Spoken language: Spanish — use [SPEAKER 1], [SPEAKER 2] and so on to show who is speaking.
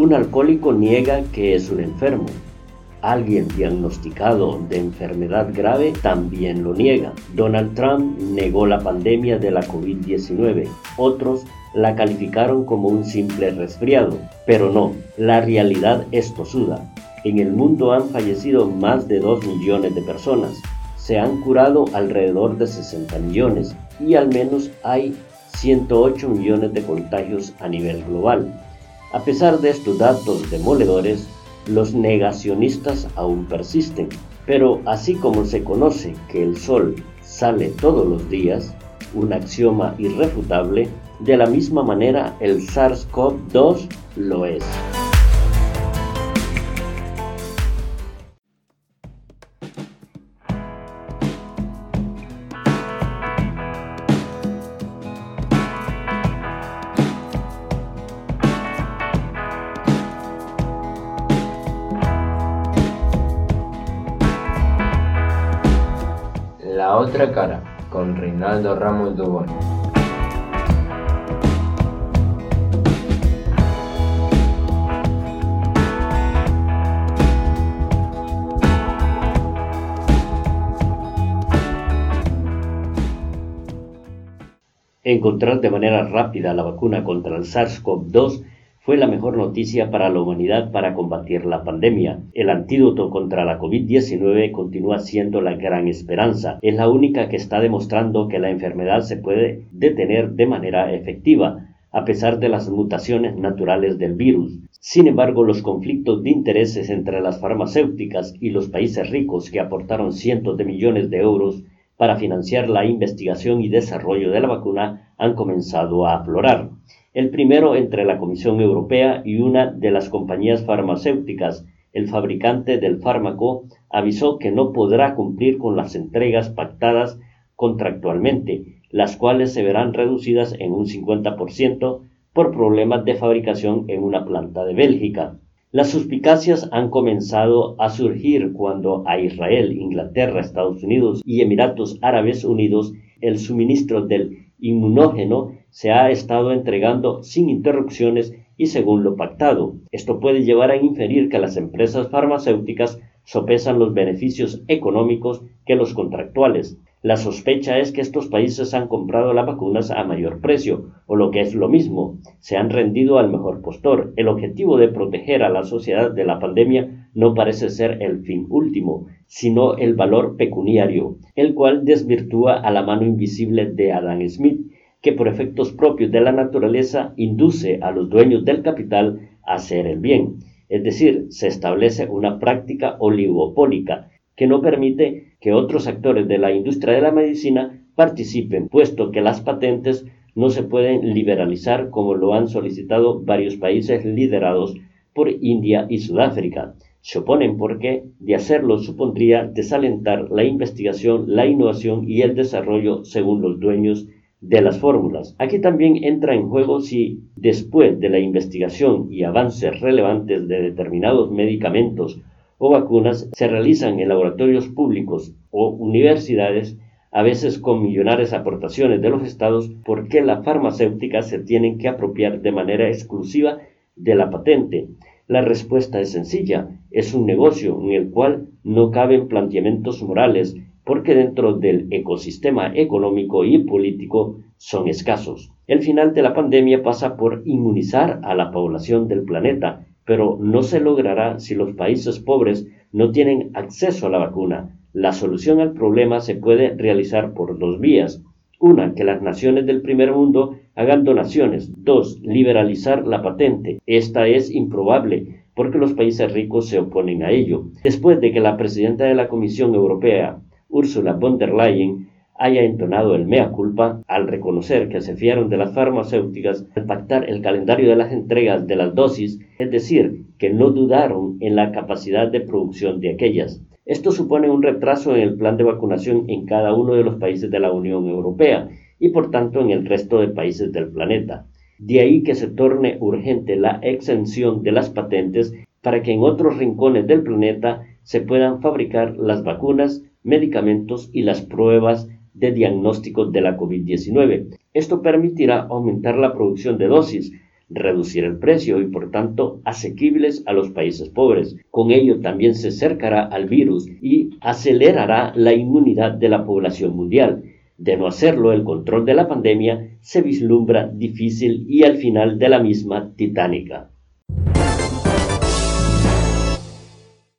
[SPEAKER 1] Un alcohólico niega que es un enfermo. Alguien diagnosticado de enfermedad grave también lo niega. Donald Trump negó la pandemia de la COVID-19. Otros la calificaron como un simple resfriado. Pero no, la realidad es tosuda. En el mundo han fallecido más de 2 millones de personas. Se han curado alrededor de 60 millones y al menos hay 108 millones de contagios a nivel global. A pesar de estos datos demoledores, los negacionistas aún persisten. Pero así como se conoce que el Sol sale todos los días, un axioma irrefutable, de la misma manera el SARS-CoV-2 lo es.
[SPEAKER 2] La otra cara, con Reinaldo Ramos Dubón.
[SPEAKER 1] Encontrar de manera rápida la vacuna contra el SARS-CoV-2 fue la mejor noticia para la humanidad para combatir la pandemia. El antídoto contra la COVID-19 continúa siendo la gran esperanza. Es la única que está demostrando que la enfermedad se puede detener de manera efectiva, a pesar de las mutaciones naturales del virus. Sin embargo, los conflictos de intereses entre las farmacéuticas y los países ricos que aportaron cientos de millones de euros para financiar la investigación y desarrollo de la vacuna han comenzado a aflorar el primero entre la Comisión Europea y una de las compañías farmacéuticas. El fabricante del fármaco avisó que no podrá cumplir con las entregas pactadas contractualmente, las cuales se verán reducidas en un 50% por problemas de fabricación en una planta de Bélgica. Las suspicacias han comenzado a surgir cuando a Israel, Inglaterra, Estados Unidos y Emiratos Árabes Unidos el suministro del inmunógeno se ha estado entregando sin interrupciones y según lo pactado. Esto puede llevar a inferir que las empresas farmacéuticas sopesan los beneficios económicos que los contractuales. La sospecha es que estos países han comprado las vacunas a mayor precio, o lo que es lo mismo, se han rendido al mejor postor. El objetivo de proteger a la sociedad de la pandemia no parece ser el fin último, sino el valor pecuniario, el cual desvirtúa a la mano invisible de Adam Smith, que por efectos propios de la naturaleza induce a los dueños del capital a hacer el bien. Es decir, se establece una práctica oligopólica que no permite que otros actores de la industria de la medicina participen, puesto que las patentes no se pueden liberalizar como lo han solicitado varios países liderados por India y Sudáfrica. Se oponen porque de hacerlo supondría desalentar la investigación, la innovación y el desarrollo según los dueños de las fórmulas. Aquí también entra en juego si después de la investigación y avances relevantes de determinados medicamentos o vacunas se realizan en laboratorios públicos o universidades, a veces con millonarias aportaciones de los estados, ¿por qué las farmacéuticas se tienen que apropiar de manera exclusiva de la patente? La respuesta es sencilla, es un negocio en el cual no caben planteamientos morales porque dentro del ecosistema económico y político son escasos. El final de la pandemia pasa por inmunizar a la población del planeta, pero no se logrará si los países pobres no tienen acceso a la vacuna. La solución al problema se puede realizar por dos vías. Una, que las naciones del primer mundo hagan donaciones. Dos, liberalizar la patente. Esta es improbable porque los países ricos se oponen a ello. Después de que la presidenta de la Comisión Europea Ursula von der Leyen haya entonado el mea culpa al reconocer que se fiaron de las farmacéuticas al pactar el calendario de las entregas de las dosis, es decir, que no dudaron en la capacidad de producción de aquellas. Esto supone un retraso en el plan de vacunación en cada uno de los países de la Unión Europea y por tanto en el resto de países del planeta. De ahí que se torne urgente la exención de las patentes para que en otros rincones del planeta se puedan fabricar las vacunas medicamentos y las pruebas de diagnóstico de la COVID-19. Esto permitirá aumentar la producción de dosis, reducir el precio y por tanto asequibles a los países pobres. Con ello también se cercará al virus y acelerará la inmunidad de la población mundial. De no hacerlo, el control de la pandemia se vislumbra difícil y al final de la misma titánica.